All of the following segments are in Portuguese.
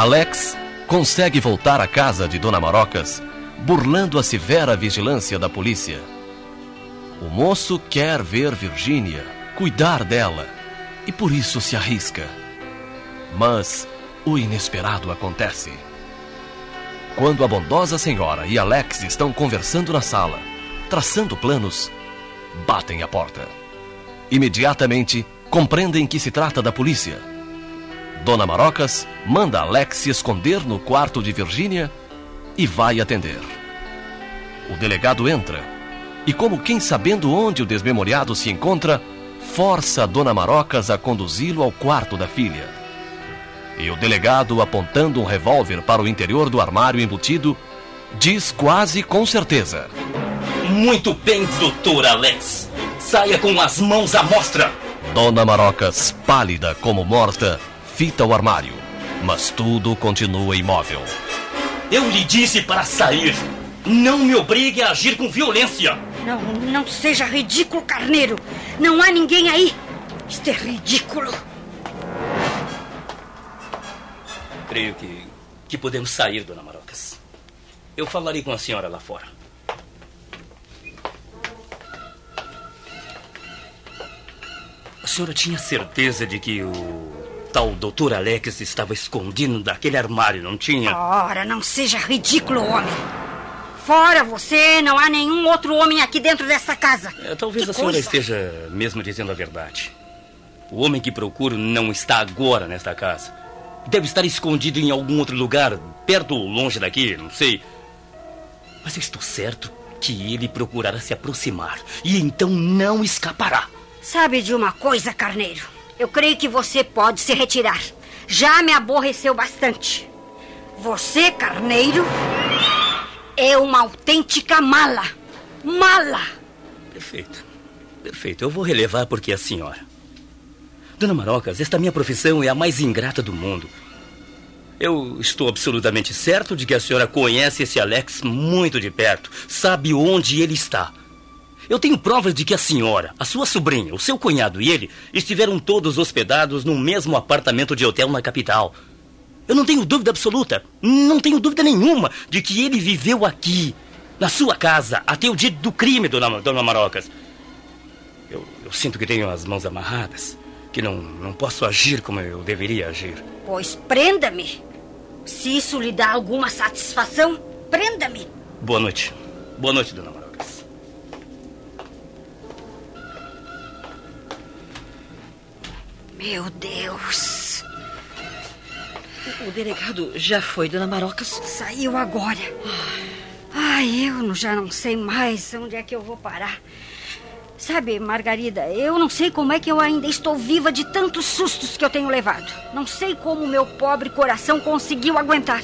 Alex consegue voltar à casa de Dona Marocas, burlando a severa vigilância da polícia. O moço quer ver Virgínia, cuidar dela, e por isso se arrisca. Mas o inesperado acontece. Quando a bondosa senhora e Alex estão conversando na sala, traçando planos, batem a porta. Imediatamente compreendem que se trata da polícia. Dona Marocas manda Alex se esconder no quarto de Virgínia e vai atender. O delegado entra e, como quem sabendo onde o desmemoriado se encontra, força Dona Marocas a conduzi-lo ao quarto da filha. E o delegado, apontando um revólver para o interior do armário embutido, diz quase com certeza: Muito bem, doutor Alex. Saia com as mãos à mostra. Dona Marocas, pálida como morta, fita o armário, mas tudo continua imóvel. Eu lhe disse para sair. Não me obrigue a agir com violência. Não, não seja ridículo, carneiro. Não há ninguém aí. Isto é ridículo. Creio que, que podemos sair, dona Marocas. Eu falarei com a senhora lá fora. A senhora tinha certeza de que o tal doutor Alex estava escondido daquele armário, não tinha? Ora, não seja ridículo, homem. Fora você, não há nenhum outro homem aqui dentro dessa casa. É, talvez Que a senhora coisa. esteja mesmo dizendo a verdade. O homem que procuro não está agora nesta casa. Deve estar escondido em algum outro lugar, perto ou longe daqui, não sei. Mas eu estou certo que ele procurará se aproximar e então não escapará. Sabe de uma coisa, carneiro? Eu creio que você pode se retirar. Já me aborreceu bastante. Você, carneiro, é uma autêntica mala. Mala! Perfeito. Perfeito. Eu vou relevar porque é a senhora. Dona Marocas, esta minha profissão é a mais ingrata do mundo. Eu estou absolutamente certo de que a senhora conhece esse Alex muito de perto, sabe onde ele está. Eu tenho provas de que a senhora, a sua sobrinha, o seu cunhado e ele estiveram todos hospedados no mesmo apartamento de hotel na capital. Eu não tenho dúvida absoluta, não tenho dúvida nenhuma de que ele viveu aqui, na sua casa, até o dia do crime, dona, dona Marocas. Eu, eu sinto que tenho as mãos amarradas, que não, não posso agir como eu deveria agir. Pois prenda-me. Se isso lhe dá alguma satisfação, prenda-me. Boa noite. Boa noite, dona Marocas. Meu Deus. O delegado já foi, dona Marocas? Saiu agora. Ai, eu já não sei mais onde é que eu vou parar. Sabe, Margarida, eu não sei como é que eu ainda estou viva de tantos sustos que eu tenho levado. Não sei como meu pobre coração conseguiu aguentar.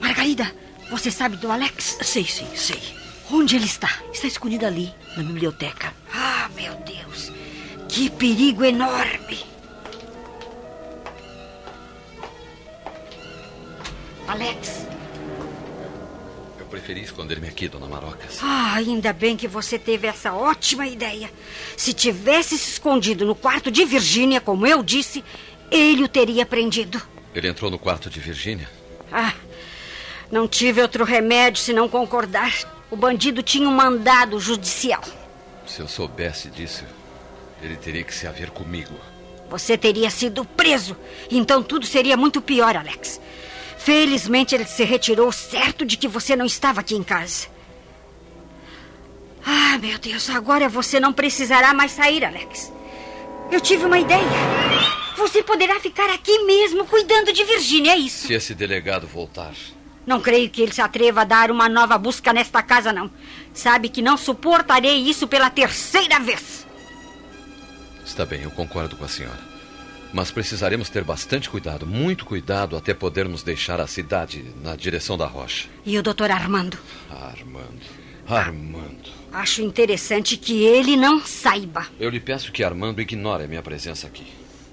Margarida, você sabe do Alex? Sei, sim, sei. Onde ele está? Está escondido ali, na biblioteca. Ah, meu Deus. Que perigo enorme. Alex, Eu preferi esconder-me aqui, dona Marocas. ah, ainda bem que você teve essa ótima ideia. Se tivesse se escondido no quarto de Virgínia, como eu disse, ele o teria prendido. Ele entrou no quarto de Virgínia? Ah, não tive outro remédio senão concordar. O bandido tinha um mandado judicial. Se eu soubesse disso, ele teria que se haver comigo. Você teria sido preso. Então tudo seria muito pior, Alex. Felizmente ele se retirou certo de que você não estava aqui em casa. Ah, meu Deus, agora você não precisará mais sair, Alex. Eu tive uma ideia. Você poderá ficar aqui mesmo cuidando de Virgínia, é isso. Se esse delegado voltar. Não creio que ele se atreva a dar uma nova busca nesta casa, não. Sabe que não suportarei isso pela terceira vez. Está bem, eu concordo com a senhora. Mas precisaremos ter bastante cuidado, muito cuidado, até podermos deixar a cidade na direção da rocha. E o doutor Armando? Armando. Armando. Acho interessante que ele não saiba. Eu lhe peço que Armando ignore a minha presença aqui.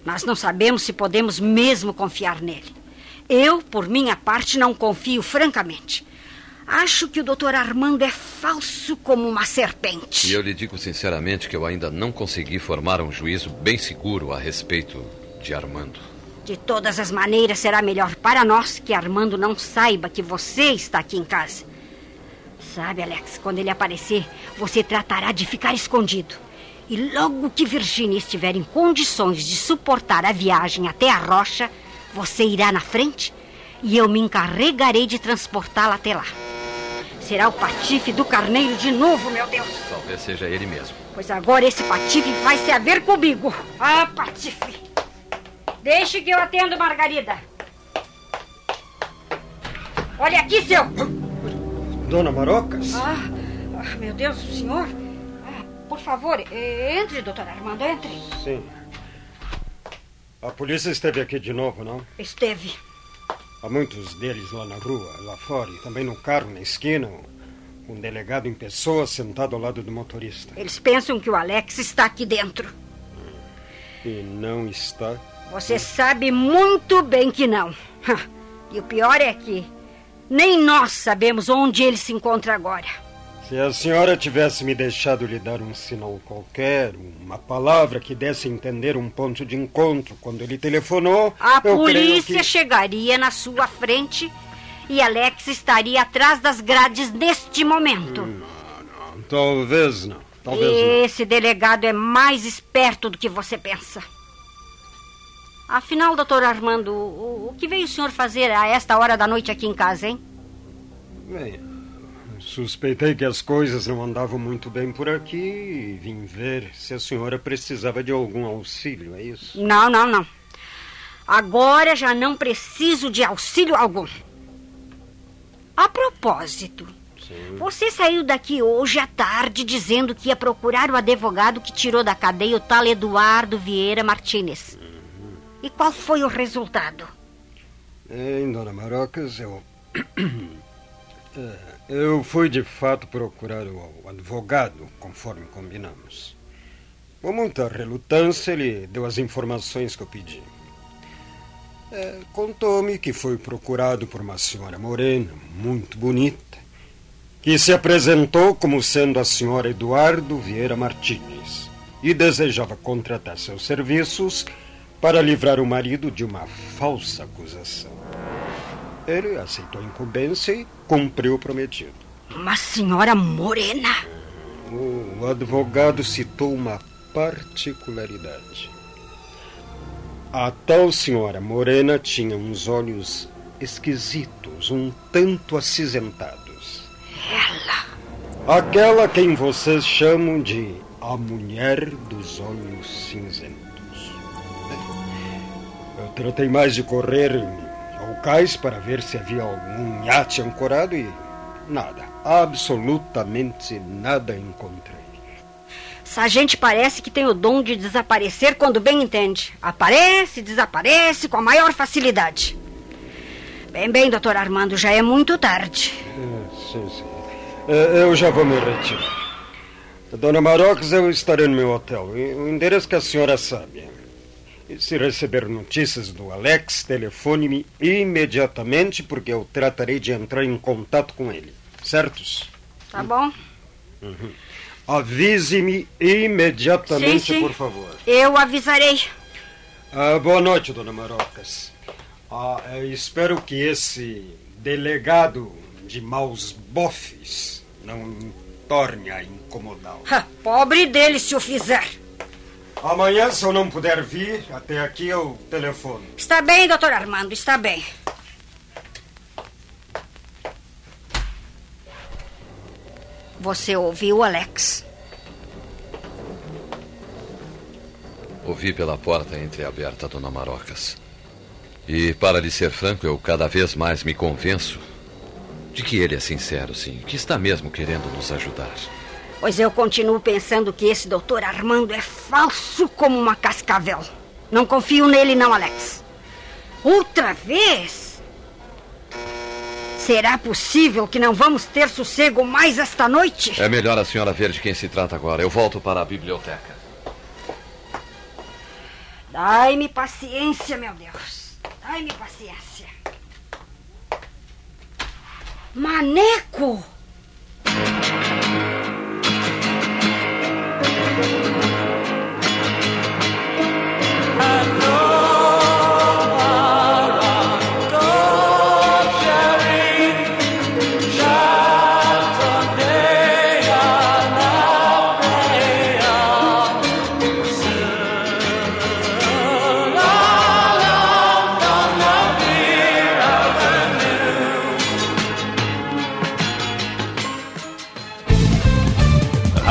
Nós não sabemos se podemos mesmo confiar nele. Eu, por minha parte, não confio francamente. Acho que o doutor Armando é falso como uma serpente. E eu lhe digo sinceramente que eu ainda não consegui formar um juízo bem seguro a respeito de Armando. De todas as maneiras, será melhor para nós que Armando não saiba que você está aqui em casa. Sabe, Alex, quando ele aparecer, você tratará de ficar escondido. E logo que Virginia estiver em condições de suportar a viagem até a rocha, você irá na frente e eu me encarregarei de transportá-la até lá. Será o patife do carneiro de novo, meu Deus. Talvez seja ele mesmo. Pois agora esse patife vai se haver comigo. Ah, patife. Deixe que eu atendo, Margarida. Olha aqui, seu. Dona Marocas? Ah, ah, meu Deus, o senhor. Ah, por favor, entre, doutor Armando, entre. Sim. A polícia esteve aqui de novo, não? Esteve. Há muitos deles lá na rua, lá fora, e também no carro, na esquina. Um delegado em pessoa sentado ao lado do motorista. Eles pensam que o Alex está aqui dentro. E não está. Você sabe muito bem que não. E o pior é que nem nós sabemos onde ele se encontra agora. Se a senhora tivesse me deixado lhe dar um sinal qualquer, uma palavra que desse a entender um ponto de encontro quando ele telefonou. A polícia que... chegaria na sua frente e Alex estaria atrás das grades neste momento. Talvez não. Talvez não. Esse delegado é mais esperto do que você pensa. Afinal, doutor Armando, o, o que veio o senhor fazer a esta hora da noite aqui em casa, hein? Bem, suspeitei que as coisas não andavam muito bem por aqui e vim ver se a senhora precisava de algum auxílio, é isso? Não, não, não. Agora já não preciso de auxílio algum. A propósito, você saiu daqui hoje à tarde dizendo que ia procurar o advogado que tirou da cadeia o tal Eduardo Vieira Martínez. E qual foi o resultado? Hein, dona Marocas, eu. É, eu fui de fato procurar o advogado, conforme combinamos. Com muita relutância, ele deu as informações que eu pedi. É, Contou-me que foi procurado por uma senhora morena, muito bonita, que se apresentou como sendo a senhora Eduardo Vieira Martínez e desejava contratar seus serviços para livrar o marido de uma falsa acusação. Ele aceitou a incumbência e cumpriu o prometido. Uma senhora morena. O advogado citou uma particularidade. A tal senhora morena tinha uns olhos esquisitos, um tanto acinzentados. Ela. Aquela quem vocês chamam de a mulher dos olhos cinzentos. Eu tratei mais de correr ao cais para ver se havia algum iate ancorado e nada, absolutamente nada encontrei. Essa gente parece que tem o dom de desaparecer quando bem entende. Aparece, desaparece com a maior facilidade. Bem, bem, doutor Armando, já é muito tarde. É, sim, sim. É, Eu já vou me retirar. Dona Marocas, eu estarei no meu hotel. O endereço que a senhora sabe. Se receber notícias do Alex, telefone-me imediatamente, porque eu tratarei de entrar em contato com ele. Certos? Tá bom? Avise-me imediatamente, Sim, sim. por favor. Eu avisarei. Ah, boa noite, dona Marocas. Ah, espero que esse delegado de maus bofes não torne a incomodá-lo. Pobre dele se o fizer. Amanhã, se eu não puder vir, até aqui eu telefono. Está bem, doutor Armando, está bem. Você ouviu, Alex? Ouvi pela porta entreaberta, Dona Marocas. E, para lhe ser franco, eu cada vez mais me convenço de que ele é sincero, sim, que está mesmo querendo nos ajudar. Pois eu continuo pensando que esse doutor Armando é falso como uma cascavel. Não confio nele, não, Alex. Outra vez? Será possível que não vamos ter sossego mais esta noite? É melhor a senhora ver de quem se trata agora. Eu volto para a biblioteca. Dai-me paciência, meu Deus. Dai-me paciência. Maneco!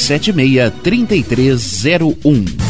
76 3301.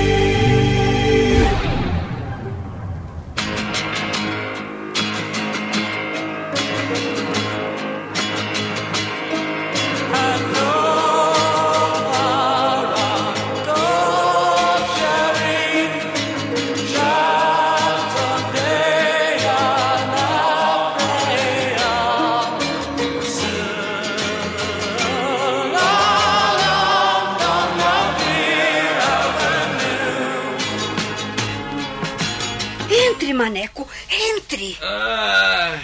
Ah,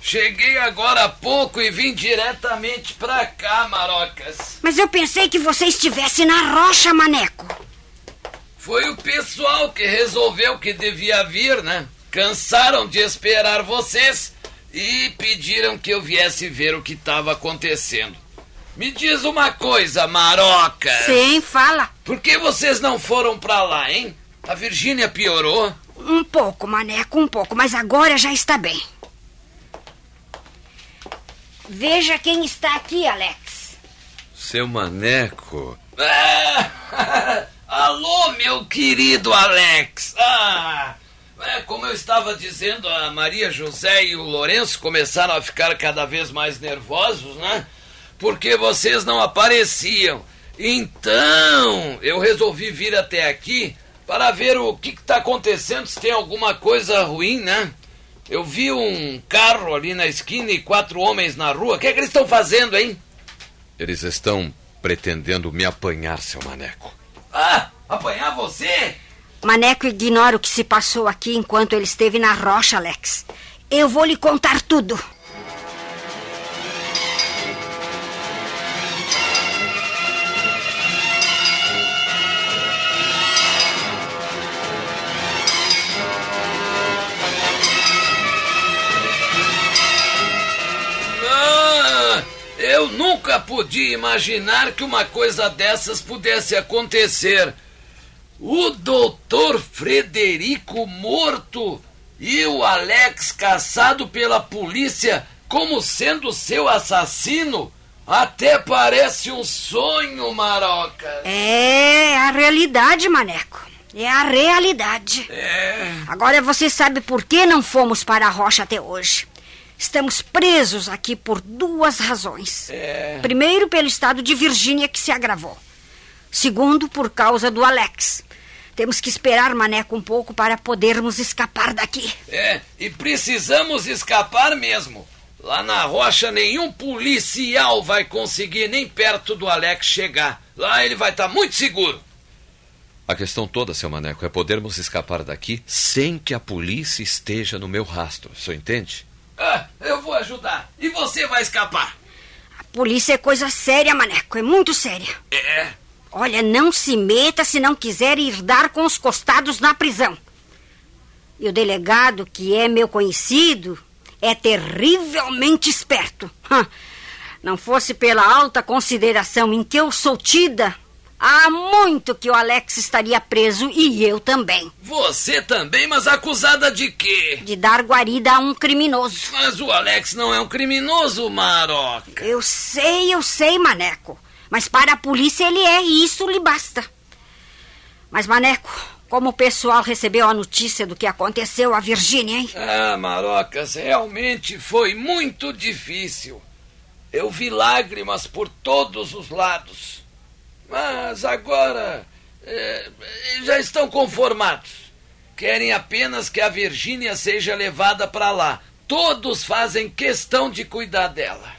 cheguei agora há pouco e vim diretamente pra cá, Marocas. Mas eu pensei que você estivesse na rocha, Maneco. Foi o pessoal que resolveu que devia vir, né? Cansaram de esperar vocês e pediram que eu viesse ver o que estava acontecendo. Me diz uma coisa, Maroca. Sim, fala. Por que vocês não foram pra lá, hein? A Virgínia piorou? Um pouco, Maneco, um pouco, mas agora já está bem. Veja quem está aqui, Alex. Seu maneco. Ah, alô, meu querido Alex. Ah, é, como eu estava dizendo, a Maria José e o Lourenço começaram a ficar cada vez mais nervosos, né? Porque vocês não apareciam. Então, eu resolvi vir até aqui para ver o que está acontecendo, se tem alguma coisa ruim, né? Eu vi um carro ali na esquina e quatro homens na rua. O que é que eles estão fazendo, hein? Eles estão pretendendo me apanhar, seu maneco. Ah, apanhar você? Maneco ignora o que se passou aqui enquanto ele esteve na rocha, Alex. Eu vou lhe contar tudo. Eu nunca podia imaginar que uma coisa dessas pudesse acontecer. O doutor Frederico morto e o Alex caçado pela polícia como sendo seu assassino? Até parece um sonho, Maroca. É a realidade, Maneco. É a realidade. É. Agora você sabe por que não fomos para a rocha até hoje. Estamos presos aqui por duas razões. É. Primeiro, pelo estado de Virgínia que se agravou. Segundo, por causa do Alex. Temos que esperar Maneco um pouco para podermos escapar daqui. É, e precisamos escapar mesmo. Lá na rocha, nenhum policial vai conseguir nem perto do Alex chegar. Lá ele vai estar muito seguro. A questão toda, seu maneco, é podermos escapar daqui sem que a polícia esteja no meu rastro. O senhor entende? Ah, eu vou ajudar. E você vai escapar. A polícia é coisa séria, Maneco. É muito séria. É. Olha, não se meta se não quiser ir dar com os costados na prisão. E o delegado, que é meu conhecido, é terrivelmente esperto. Não fosse pela alta consideração em que eu sou tida, há muito que o Alex estaria preso e eu também. Você também, mas acusada de quê? De dar guarida a um criminoso. Mas o Alex não é um criminoso, Maroca. Eu sei, eu sei, Maneco. Mas para a polícia ele é e isso lhe basta. Mas, Maneco, como o pessoal recebeu a notícia do que aconteceu a Virgínia, hein? Ah, Marocas, realmente foi muito difícil. Eu vi lágrimas por todos os lados. Mas agora é, já estão conformados. Querem apenas que a Virgínia seja levada para lá. Todos fazem questão de cuidar dela.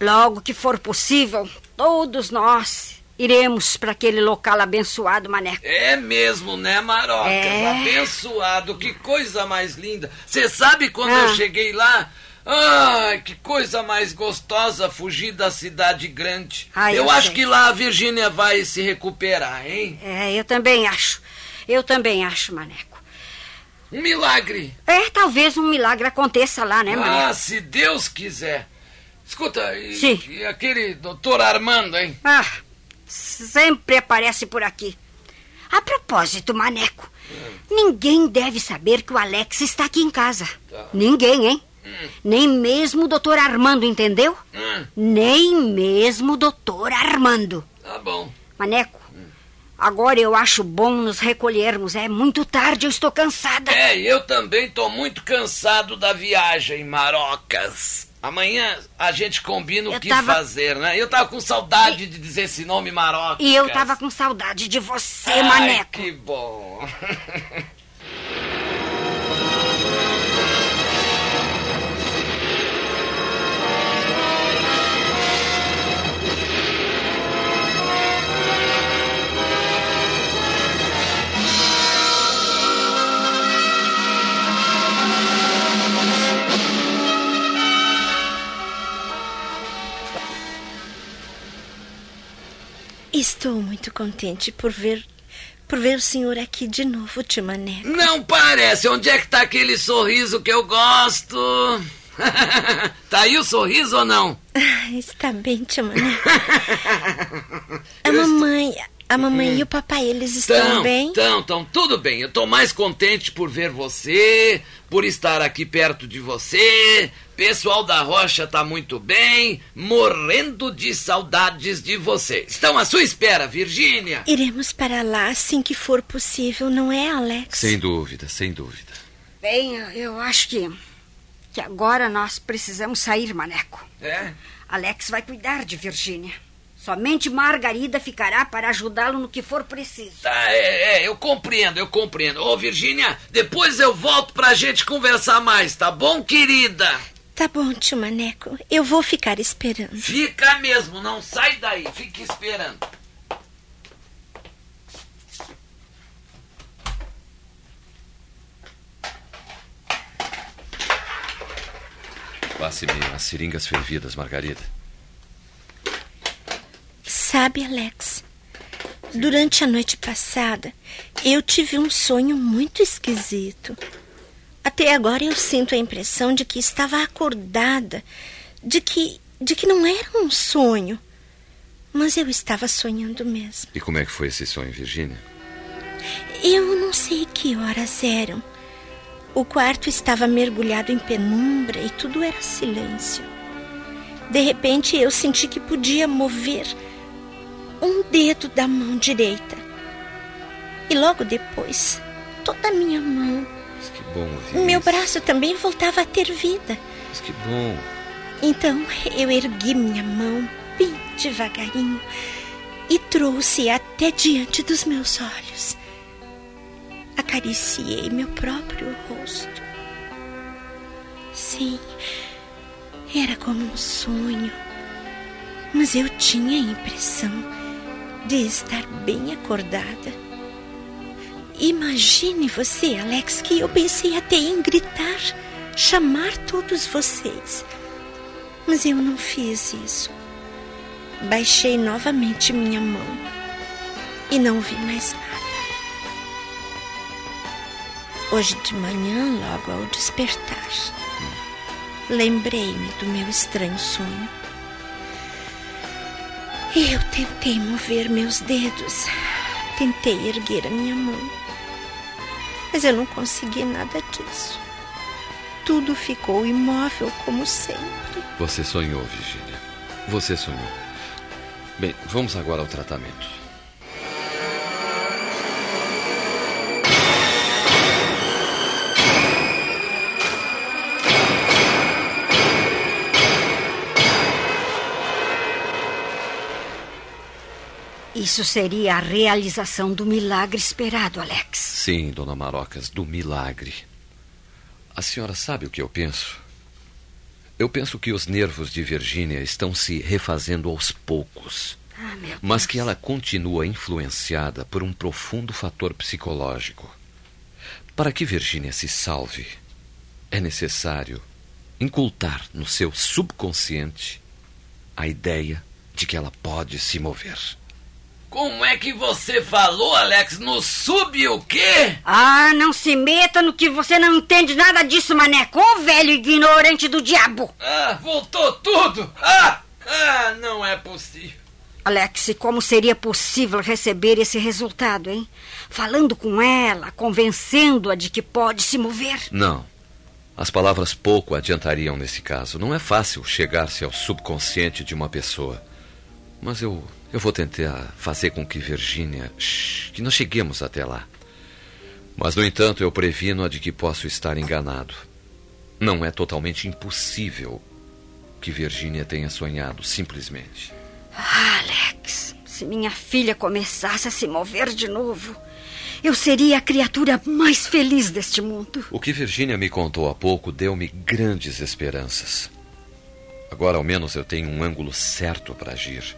Logo que for possível, todos nós iremos para aquele local abençoado, Maneco. É mesmo, né, Marocas? É. Abençoado, que coisa mais linda. Você sabe quando Ah. eu cheguei lá? Ai, que coisa mais gostosa fugir da cidade grande. Ah, eu eu acho que lá a Virgínia vai se recuperar, hein? É, eu também acho. Eu também acho, Maneco. Um milagre. É, talvez um milagre aconteça lá, né, Maneco? Ah, se Deus quiser. Escuta, e, Sim. e aquele doutor Armando, hein? Ah, sempre aparece por aqui. A propósito, Maneco, ninguém deve saber que o Alex está aqui em casa. Tá. Ninguém, hein? Nem mesmo o doutor Armando, entendeu? Hum, Nem mesmo o doutor Armando. tá bom. Maneco, agora eu acho bom nos recolhermos. É muito tarde, eu estou cansada. É, eu também tô muito cansado da viagem, Marocas. Amanhã a gente combina o Eu que tava- fazer, né? Eu tava com saudade de dizer esse nome, Marocas. E eu tava com saudade de você, Ai, Maneco. que bom. Estou muito contente por ver por ver o senhor aqui de novo, tio Maneco. Não parece. Onde é que tá aquele sorriso que eu gosto? tá aí o sorriso ou não? Ah, está bem, tio Maneco. A mamãe, a mamãe e o papai, eles estão Tão, bem? Estão, estão tudo bem. Eu tô mais contente por ver você, por estar aqui perto de você. Pessoal da Rocha tá muito bem, morrendo de saudades de você. Estão à sua espera, Virgínia. Iremos para lá assim que for possível, não é, Alex? Sem dúvida, sem dúvida. Bem, eu- eu acho que. que agora nós precisamos sair, Maneco. É? Alex vai cuidar de Virgínia. Somente Margarida ficará para ajudá-lo no que for preciso. Tá, é, é, eu compreendo, eu compreendo. Ô, Virgínia, depois eu volto pra gente conversar mais, tá bom, querida? Tá bom, tio Maneco. Eu vou ficar esperando. Fica mesmo, não sai daí, fique esperando. Passe-me as seringas fervidas, Margarida. Sabe, Alex, durante a noite passada, eu tive um sonho muito esquisito. Até agora eu sinto a impressão de que estava acordada, de que de que não era um sonho. Mas eu estava sonhando mesmo. E como é que foi esse sonho, Virgínia? Eu não sei que horas eram. O quarto estava mergulhado em penumbra e tudo era silêncio. De repente eu senti que podia mover um dedo da mão direita. E logo depois, toda a minha mão, Mas que bom ouvir meu isso. braço também voltava a ter vida. Mas que bom. Então eu ergui minha mão bem devagarinho e trouxe até diante dos meus olhos. Acariciei meu próprio rosto. Sim, era como um sonho, mas eu tinha a impressão de estar bem acordada. Imagine você, Alex, que eu pensei até em gritar, chamar todos vocês. Mas eu não fiz isso. Baixei novamente minha mão e não vi mais nada. Hoje de manhã, logo ao despertar, lembrei-me do meu estranho sonho. Eu tentei mover meus dedos, tentei erguer a minha mão, mas eu não consegui nada disso. Tudo ficou imóvel como sempre. Você sonhou, Virgínia. Você sonhou. Bem, vamos agora ao tratamento. Isso seria a realização do milagre esperado, Alex. Sim, dona Marocas, do milagre. A senhora sabe o que eu penso? Eu penso que os nervos de Virgínia estão se refazendo aos poucos, Ah, mas que ela continua influenciada por um profundo fator psicológico. Para que Virgínia se salve, é necessário incultar no seu subconsciente a ideia de que ela pode se mover. Como é que você falou, Alex? No sub o quê? Ah, não se meta no que você não entende nada disso, maneco. Ô velho ignorante do diabo. Ah, voltou tudo! Ah! Ah, não é possível. Alex, como seria possível receber esse resultado, hein? Falando com ela, convencendo-a de que pode se mover. Não. As palavras pouco adiantariam nesse caso. Não é fácil chegar-se ao subconsciente de uma pessoa. Mas eu, eu vou tentar fazer com que Virgínia. Que nós cheguemos até lá. Mas, no entanto, eu previno-a de que posso estar enganado. Não é totalmente impossível que Virgínia tenha sonhado, simplesmente. Ah, Alex, se minha filha começasse a se mover de novo, eu seria a criatura mais feliz deste mundo. O que Virgínia me contou há pouco deu-me grandes esperanças. Agora, ao menos, eu tenho um ângulo certo para agir.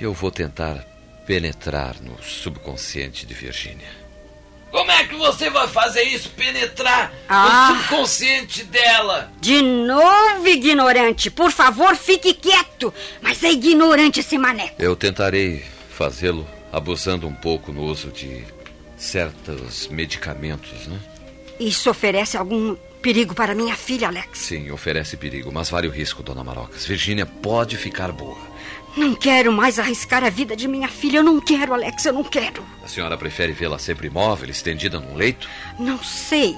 Eu vou tentar penetrar no subconsciente de Virgínia. Como é que você vai fazer isso? Penetrar Ah. no subconsciente dela? De novo, ignorante. Por favor, fique quieto. Mas é ignorante esse maneco. Eu tentarei fazê-lo abusando um pouco no uso de certos medicamentos, né? Isso oferece algum perigo para minha filha, Alex. Sim, oferece perigo, mas vale o risco, dona Marocas. Virgínia pode ficar boa. Não quero mais arriscar a vida de minha filha. Eu não quero, Alex. Eu não quero. A senhora prefere vê-la sempre imóvel, estendida num leito? Não sei.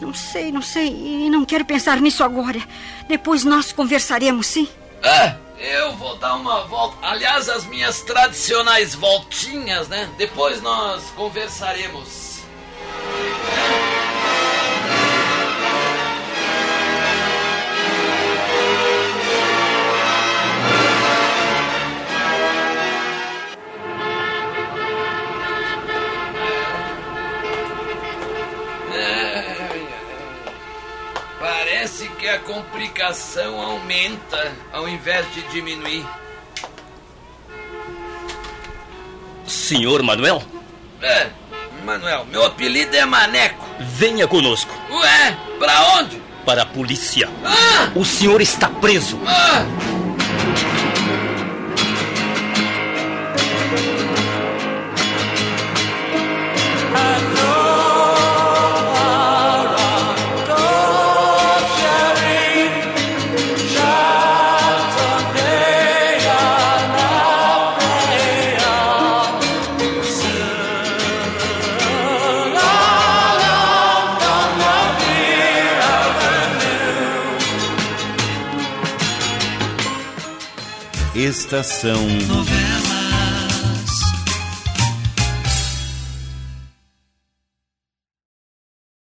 Não sei, não sei. E não quero pensar nisso agora. Depois nós conversaremos, sim? É, eu vou dar uma volta. Aliás, as minhas tradicionais voltinhas, né? Depois nós conversaremos. Que a complicação aumenta ao invés de diminuir. Senhor Manuel, É, Manuel, meu apelido é Maneco. venha conosco. Ué, pra onde? Para a polícia. Ah! O senhor está preso. Ah! Estação.